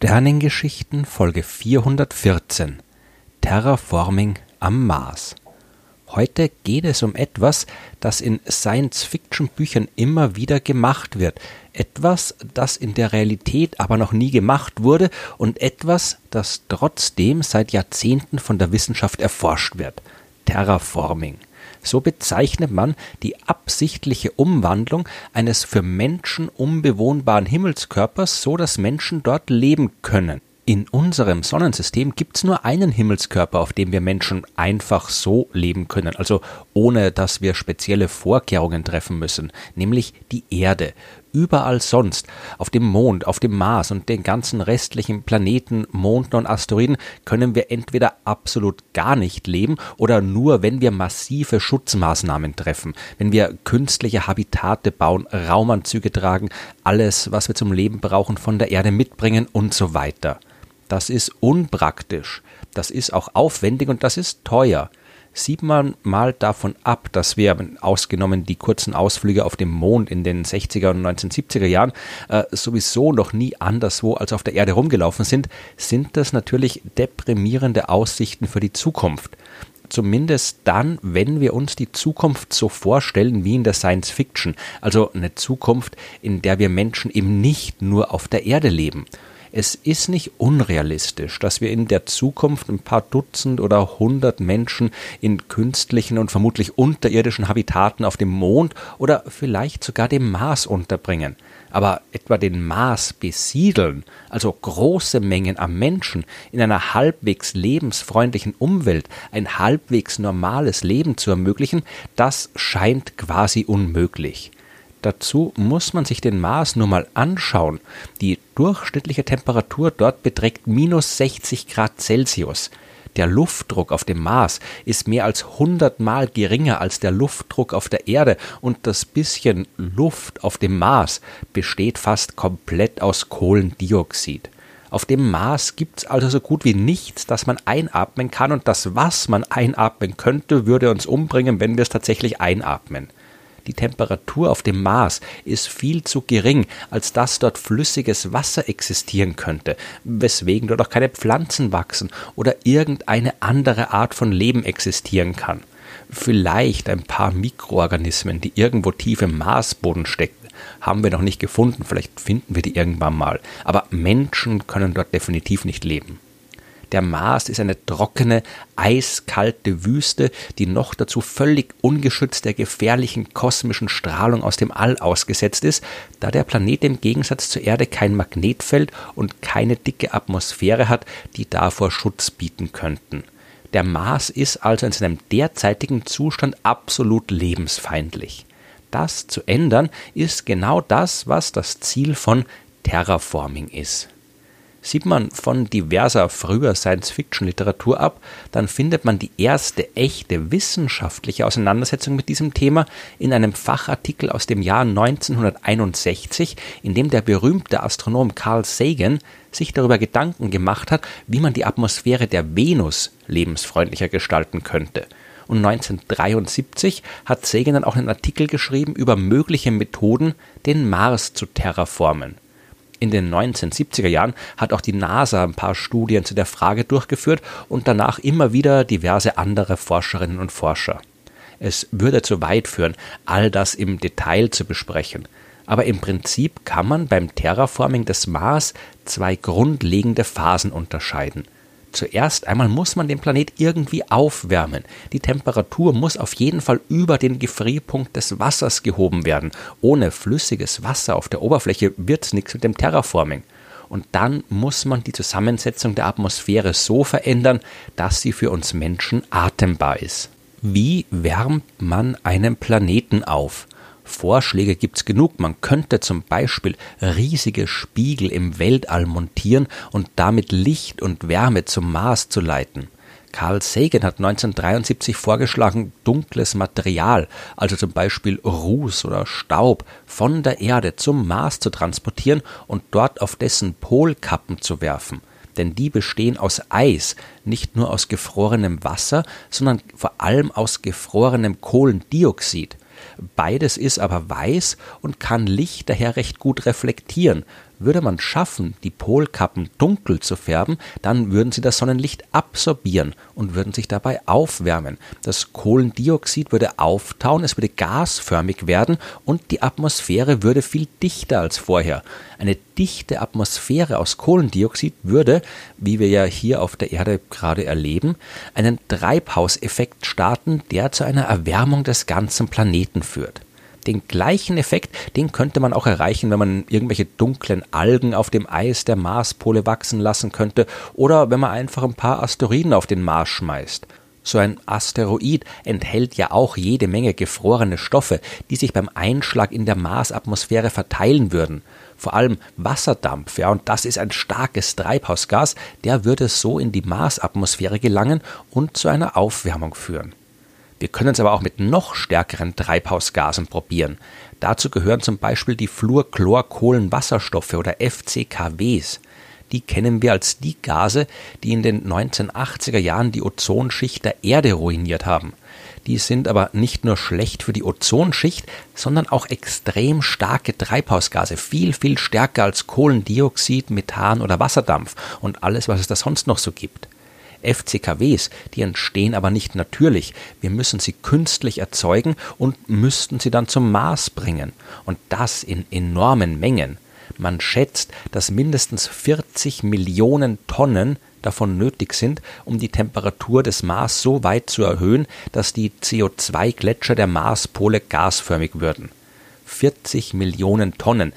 Sternengeschichten Folge 414 Terraforming am Mars. Heute geht es um etwas, das in Science-Fiction-Büchern immer wieder gemacht wird, etwas, das in der Realität aber noch nie gemacht wurde und etwas, das trotzdem seit Jahrzehnten von der Wissenschaft erforscht wird. Terraforming. So bezeichnet man die absichtliche Umwandlung eines für Menschen unbewohnbaren Himmelskörpers, so dass Menschen dort leben können. In unserem Sonnensystem gibt es nur einen Himmelskörper, auf dem wir Menschen einfach so leben können, also ohne dass wir spezielle Vorkehrungen treffen müssen, nämlich die Erde. Überall sonst, auf dem Mond, auf dem Mars und den ganzen restlichen Planeten, Monden und Asteroiden, können wir entweder absolut gar nicht leben oder nur, wenn wir massive Schutzmaßnahmen treffen, wenn wir künstliche Habitate bauen, Raumanzüge tragen, alles, was wir zum Leben brauchen, von der Erde mitbringen und so weiter. Das ist unpraktisch, das ist auch aufwendig und das ist teuer. Sieht man mal davon ab, dass wir, ausgenommen die kurzen Ausflüge auf dem Mond in den 60er und 1970er Jahren, äh, sowieso noch nie anderswo als auf der Erde rumgelaufen sind, sind das natürlich deprimierende Aussichten für die Zukunft zumindest dann, wenn wir uns die Zukunft so vorstellen wie in der Science Fiction, also eine Zukunft, in der wir Menschen eben nicht nur auf der Erde leben. Es ist nicht unrealistisch, dass wir in der Zukunft ein paar Dutzend oder hundert Menschen in künstlichen und vermutlich unterirdischen Habitaten auf dem Mond oder vielleicht sogar dem Mars unterbringen. Aber etwa den Mars besiedeln, also große Mengen an Menschen in einer halbwegs lebensfreundlichen Umwelt ein halbwegs normales Leben zu ermöglichen, das scheint quasi unmöglich. Dazu muss man sich den Mars nur mal anschauen. Die durchschnittliche Temperatur dort beträgt minus 60 Grad Celsius. Der Luftdruck auf dem Mars ist mehr als 100 Mal geringer als der Luftdruck auf der Erde und das bisschen Luft auf dem Mars besteht fast komplett aus Kohlendioxid. Auf dem Mars gibt's also so gut wie nichts, das man einatmen kann und das, was man einatmen könnte, würde uns umbringen, wenn wir es tatsächlich einatmen. Die Temperatur auf dem Mars ist viel zu gering, als dass dort flüssiges Wasser existieren könnte, weswegen dort auch keine Pflanzen wachsen oder irgendeine andere Art von Leben existieren kann. Vielleicht ein paar Mikroorganismen, die irgendwo tief im Marsboden stecken, haben wir noch nicht gefunden, vielleicht finden wir die irgendwann mal, aber Menschen können dort definitiv nicht leben. Der Mars ist eine trockene, eiskalte Wüste, die noch dazu völlig ungeschützt der gefährlichen kosmischen Strahlung aus dem All ausgesetzt ist, da der Planet im Gegensatz zur Erde kein Magnetfeld und keine dicke Atmosphäre hat, die davor Schutz bieten könnten. Der Mars ist also in seinem derzeitigen Zustand absolut lebensfeindlich. Das zu ändern ist genau das, was das Ziel von Terraforming ist. Sieht man von diverser früher Science-Fiction-Literatur ab, dann findet man die erste echte wissenschaftliche Auseinandersetzung mit diesem Thema in einem Fachartikel aus dem Jahr 1961, in dem der berühmte Astronom Carl Sagan sich darüber Gedanken gemacht hat, wie man die Atmosphäre der Venus lebensfreundlicher gestalten könnte. Und 1973 hat Sagan dann auch einen Artikel geschrieben über mögliche Methoden, den Mars zu terraformen. In den 1970er Jahren hat auch die NASA ein paar Studien zu der Frage durchgeführt und danach immer wieder diverse andere Forscherinnen und Forscher. Es würde zu weit führen, all das im Detail zu besprechen. Aber im Prinzip kann man beim Terraforming des Mars zwei grundlegende Phasen unterscheiden – Zuerst einmal muss man den Planet irgendwie aufwärmen. Die Temperatur muss auf jeden Fall über den Gefrierpunkt des Wassers gehoben werden. Ohne flüssiges Wasser auf der Oberfläche wird nichts mit dem Terraforming. Und dann muss man die Zusammensetzung der Atmosphäre so verändern, dass sie für uns Menschen atembar ist. Wie wärmt man einen Planeten auf? Vorschläge gibt's genug. Man könnte zum Beispiel riesige Spiegel im Weltall montieren und damit Licht und Wärme zum Mars zu leiten. Carl Sagan hat 1973 vorgeschlagen, dunkles Material, also zum Beispiel Ruß oder Staub, von der Erde zum Mars zu transportieren und dort auf dessen Polkappen zu werfen. Denn die bestehen aus Eis, nicht nur aus gefrorenem Wasser, sondern vor allem aus gefrorenem Kohlendioxid. Beides ist aber weiß und kann Licht daher recht gut reflektieren. Würde man schaffen, die Polkappen dunkel zu färben, dann würden sie das Sonnenlicht absorbieren und würden sich dabei aufwärmen. Das Kohlendioxid würde auftauen, es würde gasförmig werden und die Atmosphäre würde viel dichter als vorher. Eine dichte Atmosphäre aus Kohlendioxid würde, wie wir ja hier auf der Erde gerade erleben, einen Treibhauseffekt starten, der zu einer Erwärmung des ganzen Planeten führt. Den gleichen Effekt, den könnte man auch erreichen, wenn man irgendwelche dunklen Algen auf dem Eis der Marspole wachsen lassen könnte oder wenn man einfach ein paar Asteroiden auf den Mars schmeißt. So ein Asteroid enthält ja auch jede Menge gefrorene Stoffe, die sich beim Einschlag in der Marsatmosphäre verteilen würden. Vor allem Wasserdampf, ja, und das ist ein starkes Treibhausgas, der würde so in die Marsatmosphäre gelangen und zu einer Aufwärmung führen. Wir können es aber auch mit noch stärkeren Treibhausgasen probieren. Dazu gehören zum Beispiel die Fluorchlorkohlenwasserstoffe oder FCKWs. Die kennen wir als die Gase, die in den 1980er Jahren die Ozonschicht der Erde ruiniert haben. Die sind aber nicht nur schlecht für die Ozonschicht, sondern auch extrem starke Treibhausgase, viel, viel stärker als Kohlendioxid, Methan oder Wasserdampf und alles, was es da sonst noch so gibt. FCKWs, die entstehen aber nicht natürlich. Wir müssen sie künstlich erzeugen und müssten sie dann zum Mars bringen. Und das in enormen Mengen. Man schätzt, dass mindestens 40 Millionen Tonnen davon nötig sind, um die Temperatur des Mars so weit zu erhöhen, dass die CO2-Gletscher der Marspole gasförmig würden. 40 Millionen Tonnen.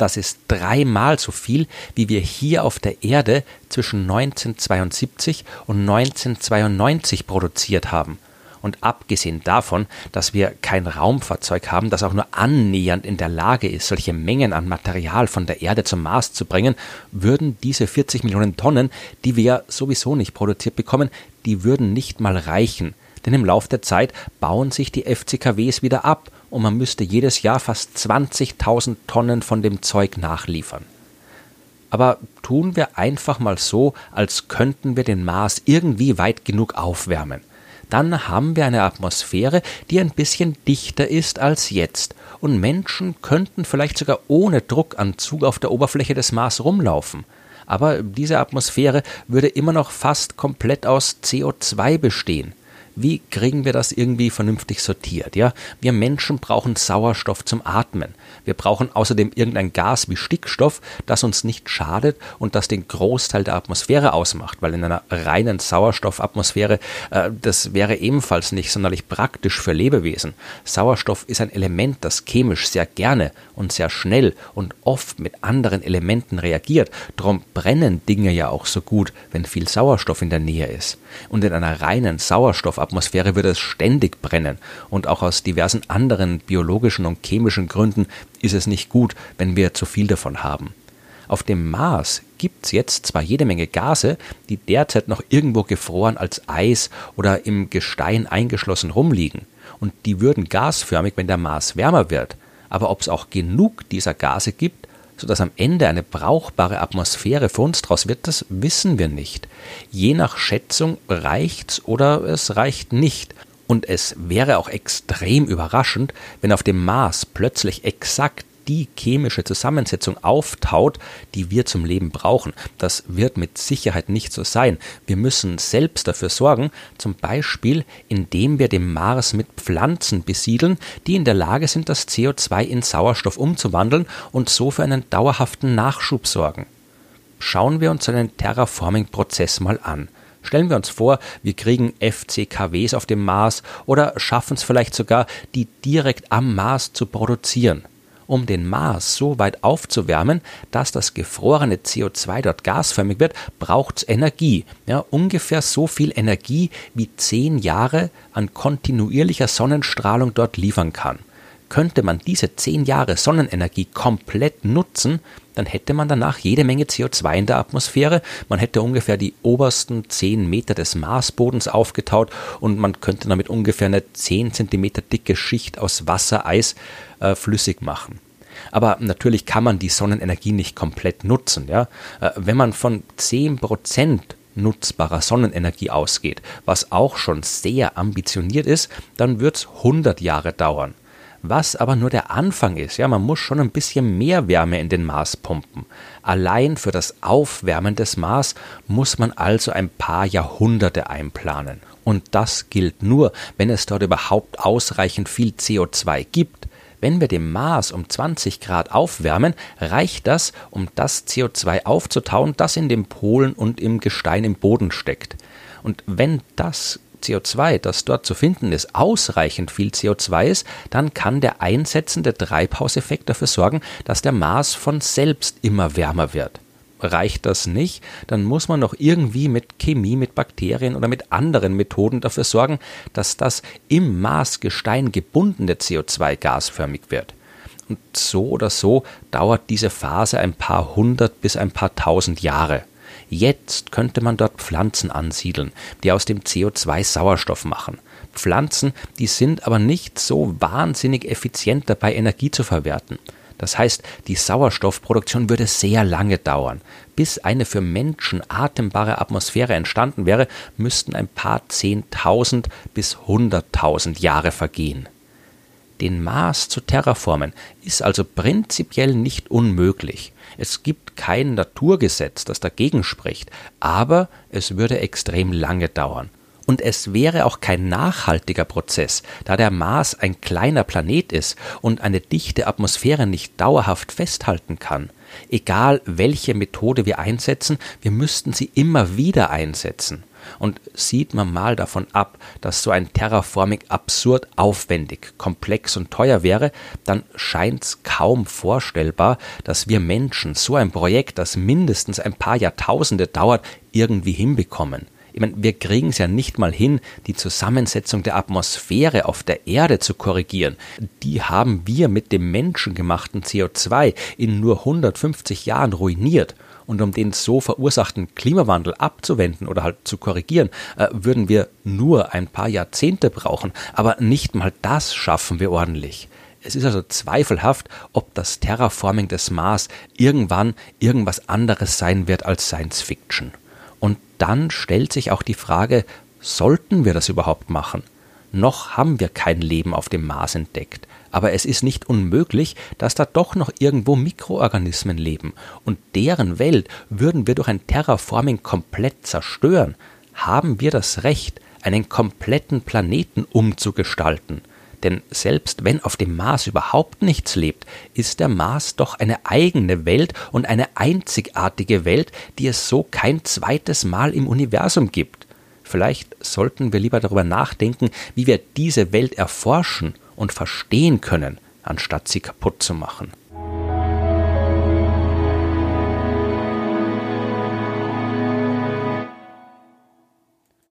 Das ist dreimal so viel, wie wir hier auf der Erde zwischen 1972 und 1992 produziert haben. Und abgesehen davon, dass wir kein Raumfahrzeug haben, das auch nur annähernd in der Lage ist, solche Mengen an Material von der Erde zum Mars zu bringen, würden diese 40 Millionen Tonnen, die wir sowieso nicht produziert bekommen, die würden nicht mal reichen. Denn im Lauf der Zeit bauen sich die FCKWs wieder ab und man müsste jedes Jahr fast 20.000 Tonnen von dem Zeug nachliefern. Aber tun wir einfach mal so, als könnten wir den Mars irgendwie weit genug aufwärmen. Dann haben wir eine Atmosphäre, die ein bisschen dichter ist als jetzt, und Menschen könnten vielleicht sogar ohne Druckanzug auf der Oberfläche des Mars rumlaufen. Aber diese Atmosphäre würde immer noch fast komplett aus CO2 bestehen wie kriegen wir das irgendwie vernünftig sortiert? Ja, wir Menschen brauchen Sauerstoff zum Atmen. Wir brauchen außerdem irgendein Gas wie Stickstoff, das uns nicht schadet und das den Großteil der Atmosphäre ausmacht, weil in einer reinen Sauerstoffatmosphäre äh, das wäre ebenfalls nicht sonderlich praktisch für Lebewesen. Sauerstoff ist ein Element, das chemisch sehr gerne und sehr schnell und oft mit anderen Elementen reagiert. Darum brennen Dinge ja auch so gut, wenn viel Sauerstoff in der Nähe ist. Und in einer reinen Sauerstoffatmosphäre würde es ständig brennen. Und auch aus diversen anderen biologischen und chemischen Gründen ist es nicht gut, wenn wir zu viel davon haben. Auf dem Mars gibt es jetzt zwar jede Menge Gase, die derzeit noch irgendwo gefroren als Eis oder im Gestein eingeschlossen rumliegen. Und die würden gasförmig, wenn der Mars wärmer wird. Aber ob es auch genug dieser Gase gibt, sodass am Ende eine brauchbare Atmosphäre für uns draus wird, das wissen wir nicht. Je nach Schätzung reicht's oder es reicht nicht. Und es wäre auch extrem überraschend, wenn auf dem Mars plötzlich exakt die chemische Zusammensetzung auftaut, die wir zum Leben brauchen. Das wird mit Sicherheit nicht so sein. Wir müssen selbst dafür sorgen, zum Beispiel indem wir den Mars mit Pflanzen besiedeln, die in der Lage sind, das CO2 in Sauerstoff umzuwandeln und so für einen dauerhaften Nachschub sorgen. Schauen wir uns einen Terraforming-Prozess mal an. Stellen wir uns vor, wir kriegen FCKWs auf dem Mars oder schaffen es vielleicht sogar, die direkt am Mars zu produzieren. Um den Mars so weit aufzuwärmen, dass das gefrorene CO2 dort gasförmig wird, braucht es Energie. Ja, ungefähr so viel Energie, wie zehn Jahre an kontinuierlicher Sonnenstrahlung dort liefern kann. Könnte man diese zehn Jahre Sonnenenergie komplett nutzen, dann hätte man danach jede Menge CO2 in der Atmosphäre, man hätte ungefähr die obersten zehn Meter des Marsbodens aufgetaut und man könnte damit ungefähr eine zehn Zentimeter dicke Schicht aus Wassereis äh, flüssig machen. Aber natürlich kann man die Sonnenenergie nicht komplett nutzen. Ja? Äh, wenn man von 10% nutzbarer Sonnenenergie ausgeht, was auch schon sehr ambitioniert ist, dann wird es 100 Jahre dauern. was aber nur der Anfang ist. Ja, man muss schon ein bisschen mehr Wärme in den Mars pumpen. Allein für das Aufwärmen des Mars muss man also ein paar Jahrhunderte einplanen. Und das gilt nur, wenn es dort überhaupt ausreichend viel CO2 gibt. Wenn wir den Mars um 20 Grad aufwärmen, reicht das, um das CO2 aufzutauen, das in den Polen und im Gestein im Boden steckt. Und wenn das CO2, das dort zu finden ist, ausreichend viel CO2 ist, dann kann der einsetzende Treibhauseffekt dafür sorgen, dass der Mars von selbst immer wärmer wird. Reicht das nicht, dann muss man noch irgendwie mit Chemie, mit Bakterien oder mit anderen Methoden dafür sorgen, dass das im Marsgestein gebundene CO2 gasförmig wird. Und so oder so dauert diese Phase ein paar hundert bis ein paar tausend Jahre. Jetzt könnte man dort Pflanzen ansiedeln, die aus dem CO2 Sauerstoff machen. Pflanzen, die sind aber nicht so wahnsinnig effizient dabei, Energie zu verwerten. Das heißt, die Sauerstoffproduktion würde sehr lange dauern. Bis eine für Menschen atembare Atmosphäre entstanden wäre, müssten ein paar Zehntausend bis Hunderttausend Jahre vergehen. Den Mars zu terraformen ist also prinzipiell nicht unmöglich. Es gibt kein Naturgesetz, das dagegen spricht, aber es würde extrem lange dauern. Und es wäre auch kein nachhaltiger Prozess, da der Mars ein kleiner Planet ist und eine dichte Atmosphäre nicht dauerhaft festhalten kann. Egal welche Methode wir einsetzen, wir müssten sie immer wieder einsetzen. Und sieht man mal davon ab, dass so ein Terraforming absurd aufwendig, komplex und teuer wäre, dann scheint es kaum vorstellbar, dass wir Menschen so ein Projekt, das mindestens ein paar Jahrtausende dauert, irgendwie hinbekommen. Ich meine, wir kriegen es ja nicht mal hin, die Zusammensetzung der Atmosphäre auf der Erde zu korrigieren. Die haben wir mit dem menschengemachten CO2 in nur 150 Jahren ruiniert. Und um den so verursachten Klimawandel abzuwenden oder halt zu korrigieren, äh, würden wir nur ein paar Jahrzehnte brauchen. Aber nicht mal das schaffen wir ordentlich. Es ist also zweifelhaft, ob das Terraforming des Mars irgendwann irgendwas anderes sein wird als Science Fiction. Und dann stellt sich auch die Frage, sollten wir das überhaupt machen? Noch haben wir kein Leben auf dem Mars entdeckt aber es ist nicht unmöglich, dass da doch noch irgendwo Mikroorganismen leben, und deren Welt würden wir durch ein Terraforming komplett zerstören. Haben wir das Recht, einen kompletten Planeten umzugestalten? Denn selbst wenn auf dem Mars überhaupt nichts lebt, ist der Mars doch eine eigene Welt und eine einzigartige Welt, die es so kein zweites Mal im Universum gibt. Vielleicht sollten wir lieber darüber nachdenken, wie wir diese Welt erforschen und verstehen können, anstatt sie kaputt zu machen.